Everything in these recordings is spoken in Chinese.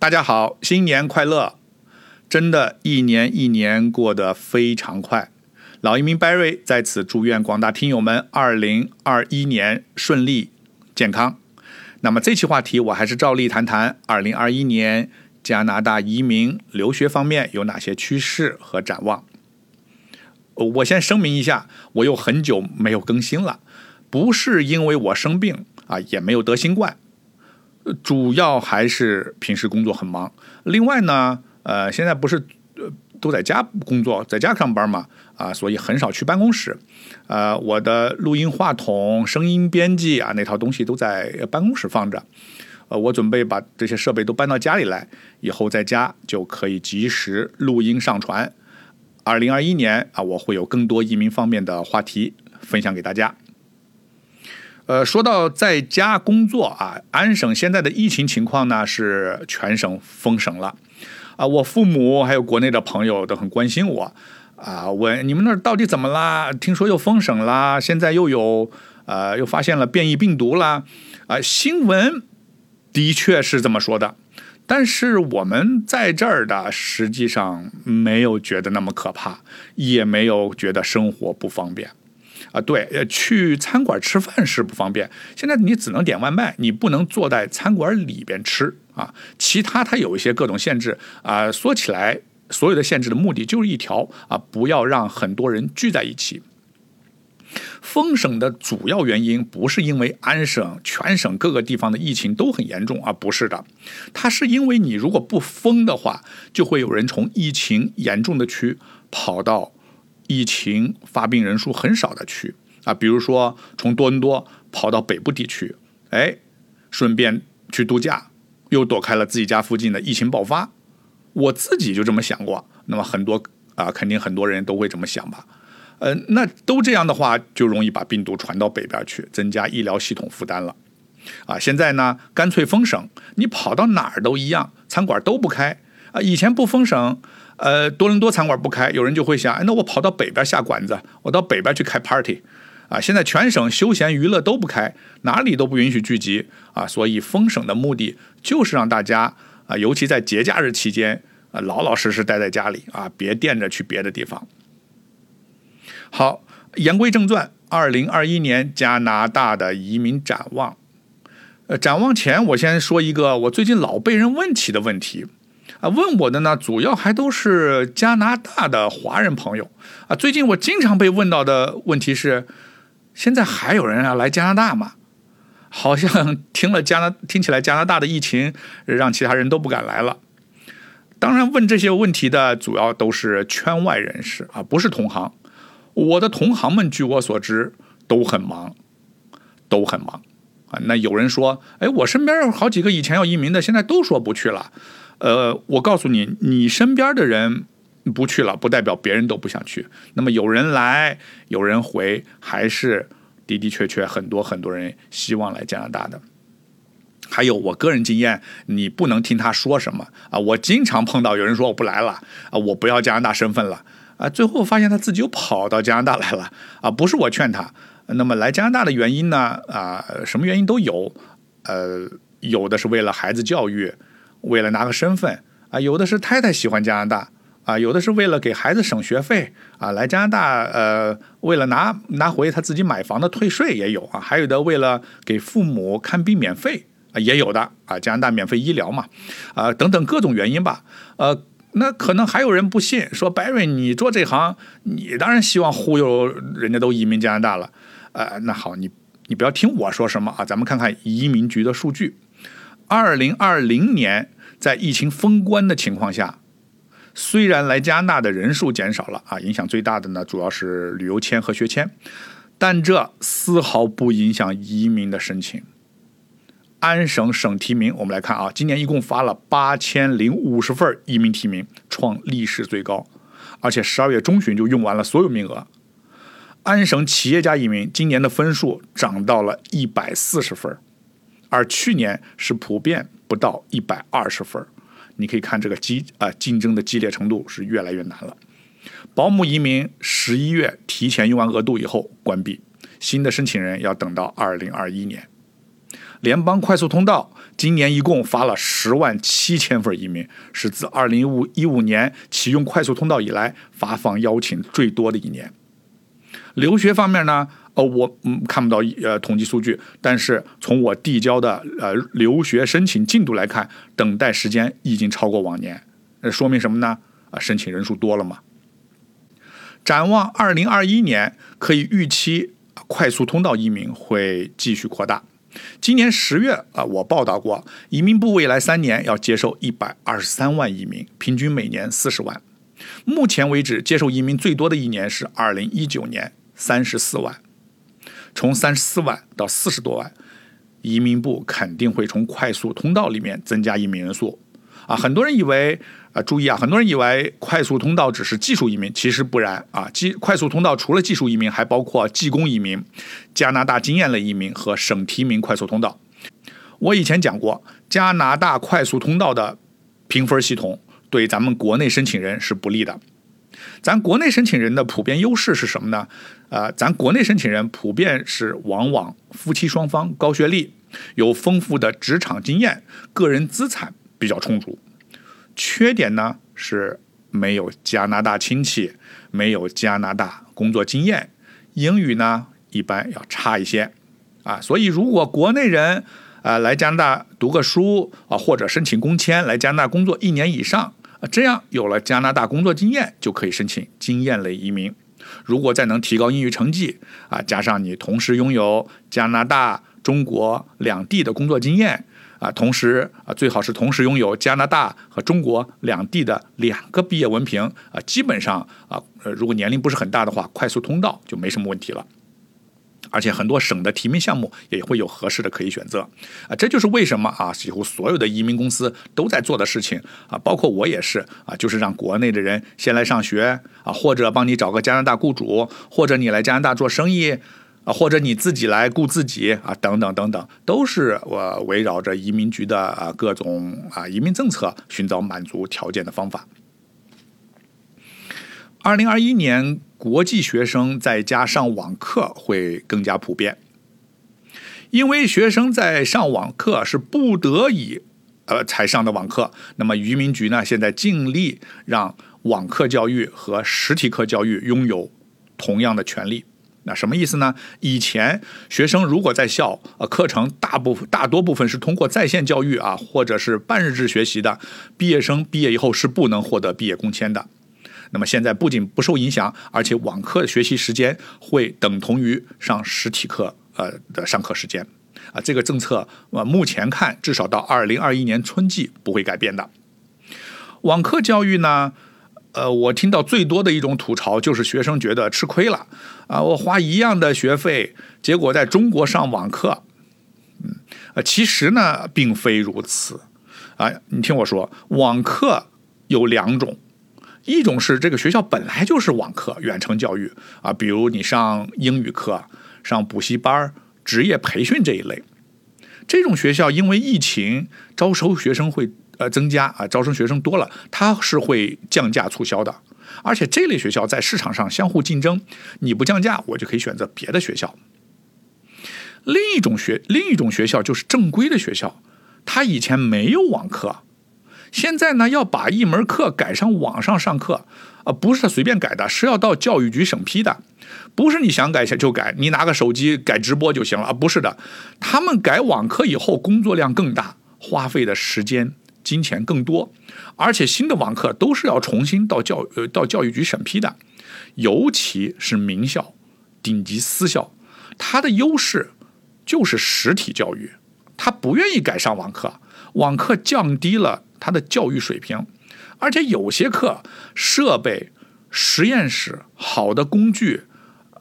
大家好，新年快乐！真的，一年一年过得非常快。老移民 Barry 在此祝愿广大听友们二零二一年顺利健康。那么这期话题我还是照例谈谈二零二一年加拿大移民留学方面有哪些趋势和展望。我先声明一下，我又很久没有更新了，不是因为我生病啊，也没有得新冠。主要还是平时工作很忙，另外呢，呃，现在不是都在家工作，在家上班嘛，啊，所以很少去办公室，呃，我的录音话筒、声音编辑啊那套东西都在办公室放着，呃，我准备把这些设备都搬到家里来，以后在家就可以及时录音上传。二零二一年啊，我会有更多移民方面的话题分享给大家。呃，说到在家工作啊，安省现在的疫情情况呢是全省封省了，啊，我父母还有国内的朋友都很关心我，啊，问你们那儿到底怎么啦？听说又封省啦，现在又有呃又发现了变异病毒啦，啊，新闻的确是这么说的，但是我们在这儿的实际上没有觉得那么可怕，也没有觉得生活不方便。啊，对，呃，去餐馆吃饭是不方便。现在你只能点外卖，你不能坐在餐馆里边吃啊。其他它有一些各种限制啊。说起来，所有的限制的目的就是一条啊，不要让很多人聚在一起。封省的主要原因不是因为安省全省各个地方的疫情都很严重啊，不是的，它是因为你如果不封的话，就会有人从疫情严重的区跑到。疫情发病人数很少的区啊，比如说从多伦多跑到北部地区，哎，顺便去度假，又躲开了自己家附近的疫情爆发。我自己就这么想过，那么很多啊，肯定很多人都会这么想吧。呃，那都这样的话，就容易把病毒传到北边去，增加医疗系统负担了。啊，现在呢，干脆封省，你跑到哪儿都一样，餐馆都不开啊。以前不封省。呃，多伦多餐馆不开，有人就会想，哎，那我跑到北边下馆子，我到北边去开 party，啊，现在全省休闲娱乐都不开，哪里都不允许聚集，啊，所以封省的目的就是让大家啊，尤其在节假日期间，啊，老老实实待在家里，啊，别惦着去别的地方。好，言归正传，二零二一年加拿大的移民展望，呃，展望前我先说一个我最近老被人问起的问题。啊，问我的呢，主要还都是加拿大的华人朋友啊。最近我经常被问到的问题是：现在还有人要来加拿大吗？好像听了加拿听起来加拿大的疫情，让其他人都不敢来了。当然，问这些问题的主要都是圈外人士啊，不是同行。我的同行们，据我所知，都很忙，都很忙啊。那有人说：“哎，我身边有好几个以前要移民的，现在都说不去了。”呃，我告诉你，你身边的人不去了，不代表别人都不想去。那么有人来，有人回，还是的的确确很多很多人希望来加拿大的。还有我个人经验，你不能听他说什么啊。我经常碰到有人说我不来了啊，我不要加拿大身份了啊，最后发现他自己又跑到加拿大来了啊。不是我劝他，那么来加拿大的原因呢？啊，什么原因都有，呃，有的是为了孩子教育。为了拿个身份啊，有的是太太喜欢加拿大啊，有的是为了给孩子省学费啊，来加拿大呃，为了拿拿回他自己买房的退税也有啊，还有的为了给父母看病免费啊，也有的啊，加拿大免费医疗嘛啊，等等各种原因吧。呃，那可能还有人不信，说白瑞你做这行，你当然希望忽悠人家都移民加拿大了。呃，那好，你你不要听我说什么啊，咱们看看移民局的数据。二零二零年，在疫情封关的情况下，虽然来加拿大的人数减少了啊，影响最大的呢主要是旅游签和学签，但这丝毫不影响移民的申请。安省省提名，我们来看啊，今年一共发了八千零五十份移民提名，创历史最高，而且十二月中旬就用完了所有名额。安省企业家移民今年的分数涨到了一百四十分。而去年是普遍不到一百二十分你可以看这个激啊竞争的激烈程度是越来越难了。保姆移民十一月提前用完额度以后关闭，新的申请人要等到二零二一年。联邦快速通道今年一共发了十万七千份移民，是自二零一五一五年启用快速通道以来发放邀请最多的一年。留学方面呢？呃，我嗯看不到呃统计数据，但是从我递交的呃留学申请进度来看，等待时间已经超过往年，那说明什么呢？啊，申请人数多了嘛。展望二零二一年，可以预期快速通道移民会继续扩大。今年十月啊，我报道过，移民部未来三年要接受一百二十三万移民，平均每年四十万。目前为止，接受移民最多的一年是二零一九年，三十四万。从三十四万到四十多万，移民部肯定会从快速通道里面增加移民人数啊！很多人以为啊，注意啊，很多人以为快速通道只是技术移民，其实不然啊！技快速通道除了技术移民，还包括技工移民、加拿大经验类移民和省提名快速通道。我以前讲过，加拿大快速通道的评分系统对咱们国内申请人是不利的。咱国内申请人的普遍优势是什么呢？呃，咱国内申请人普遍是往往夫妻双方高学历，有丰富的职场经验，个人资产比较充足。缺点呢是没有加拿大亲戚，没有加拿大工作经验，英语呢一般要差一些。啊，所以如果国内人啊来加拿大读个书啊，或者申请工签来加拿大工作一年以上。啊，这样有了加拿大工作经验，就可以申请经验类移民。如果再能提高英语成绩，啊，加上你同时拥有加拿大、中国两地的工作经验，啊，同时啊，最好是同时拥有加拿大和中国两地的两个毕业文凭，啊，基本上啊，呃，如果年龄不是很大的话，快速通道就没什么问题了。而且很多省的提名项目也会有合适的可以选择，啊，这就是为什么啊，几乎所有的移民公司都在做的事情啊，包括我也是啊，就是让国内的人先来上学啊，或者帮你找个加拿大雇主，或者你来加拿大做生意啊，或者你自己来雇自己啊，等等等等，都是我围绕着移民局的啊各种啊移民政策寻找满足条件的方法。二零二一年。国际学生在家上网课会更加普遍，因为学生在上网课是不得已，呃才上的网课。那么移民局呢，现在尽力让网课教育和实体课教育拥有同样的权利。那什么意思呢？以前学生如果在校，呃，课程大部分大多部分是通过在线教育啊，或者是半日制学习的，毕业生毕业以后是不能获得毕业工签的。那么现在不仅不受影响，而且网课的学习时间会等同于上实体课呃的上课时间，啊，这个政策呃目前看至少到二零二一年春季不会改变的。网课教育呢，呃，我听到最多的一种吐槽就是学生觉得吃亏了啊，我花一样的学费，结果在中国上网课，嗯，呃，其实呢并非如此啊，你听我说，网课有两种。一种是这个学校本来就是网课、远程教育啊，比如你上英语课、上补习班、职业培训这一类。这种学校因为疫情招收学生会呃增加啊，招生学生多了，它是会降价促销的。而且这类学校在市场上相互竞争，你不降价，我就可以选择别的学校。另一种学另一种学校就是正规的学校，它以前没有网课。现在呢，要把一门课改上网上上课，啊，不是他随便改的，是要到教育局审批的，不是你想改就改，你拿个手机改直播就行了啊，不是的，他们改网课以后工作量更大，花费的时间、金钱更多，而且新的网课都是要重新到教呃到教育局审批的，尤其是名校、顶级私校，它的优势就是实体教育，他不愿意改上网课，网课降低了。他的教育水平，而且有些课设备、实验室、好的工具、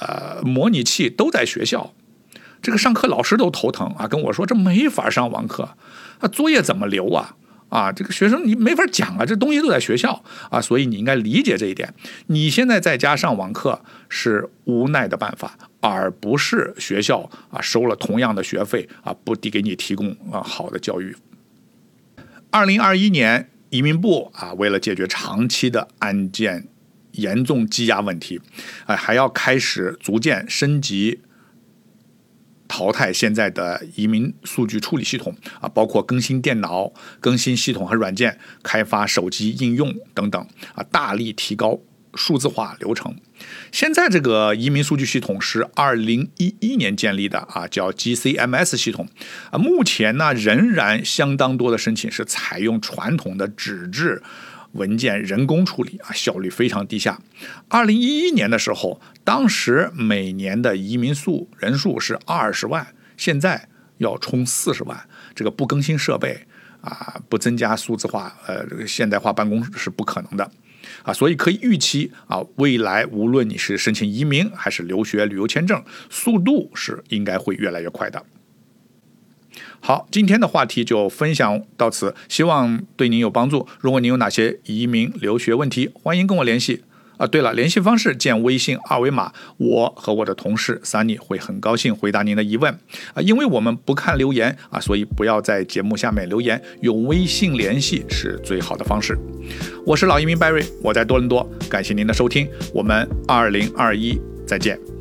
呃模拟器都在学校，这个上课老师都头疼啊，跟我说这没法上网课，啊作业怎么留啊？啊这个学生你没法讲啊，这东西都在学校啊，所以你应该理解这一点。你现在在家上网课是无奈的办法，而不是学校啊收了同样的学费啊不给你提供啊好的教育。二零二一年，移民部啊，为了解决长期的案件严重积压问题，哎，还要开始逐渐升级淘汰现在的移民数据处理系统啊，包括更新电脑、更新系统和软件、开发手机应用等等啊，大力提高数字化流程。现在这个移民数据系统是二零一一年建立的啊，叫 GCMS 系统啊。目前呢，仍然相当多的申请是采用传统的纸质文件人工处理啊，效率非常低下。二零一一年的时候，当时每年的移民数人数是二十万，现在要冲四十万，这个不更新设备啊，不增加数字化呃这个现代化办公是不可能的。啊，所以可以预期啊，未来无论你是申请移民还是留学旅游签证，速度是应该会越来越快的。好，今天的话题就分享到此，希望对您有帮助。如果您有哪些移民留学问题，欢迎跟我联系。啊，对了，联系方式见微信二维码，我和我的同事 Sunny 会很高兴回答您的疑问。啊，因为我们不看留言啊，所以不要在节目下面留言，用微信联系是最好的方式。我是老移民 Barry，我在多伦多，感谢您的收听，我们二零二一再见。